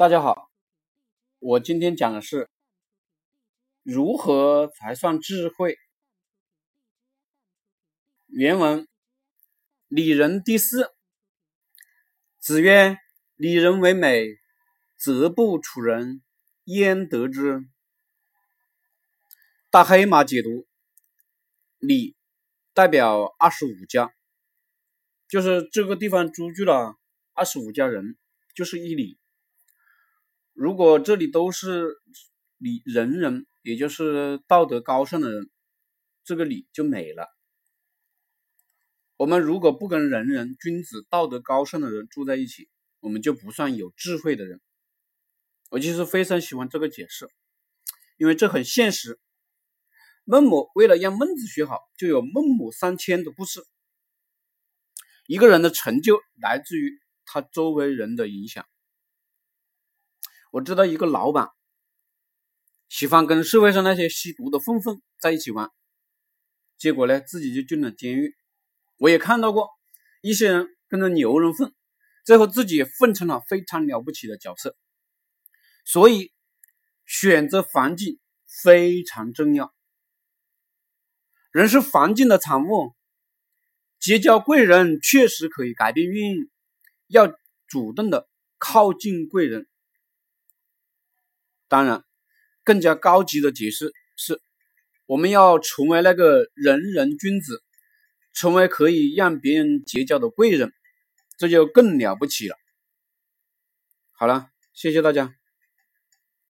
大家好，我今天讲的是如何才算智慧。原文：礼仁第四。子曰：“礼仁为美，则不处人焉得之？”大黑马解读：礼代表二十五家，就是这个地方租住了二十五家人，就是一里。如果这里都是礼仁人，也就是道德高尚的人，这个礼就美了。我们如果不跟仁人、君子、道德高尚的人住在一起，我们就不算有智慧的人。我其实非常喜欢这个解释，因为这很现实。孟母为了让孟子学好，就有孟母三迁的故事。一个人的成就来自于他周围人的影响。我知道一个老板喜欢跟社会上那些吸毒的混混在一起玩，结果呢自己就进了监狱。我也看到过一些人跟着牛人混，最后自己也混成了非常了不起的角色。所以选择环境非常重要，人是环境的产物，结交贵人确实可以改变命运，要主动的靠近贵人。当然，更加高级的解释是，我们要成为那个人人君子，成为可以让别人结交的贵人，这就更了不起了。好了，谢谢大家。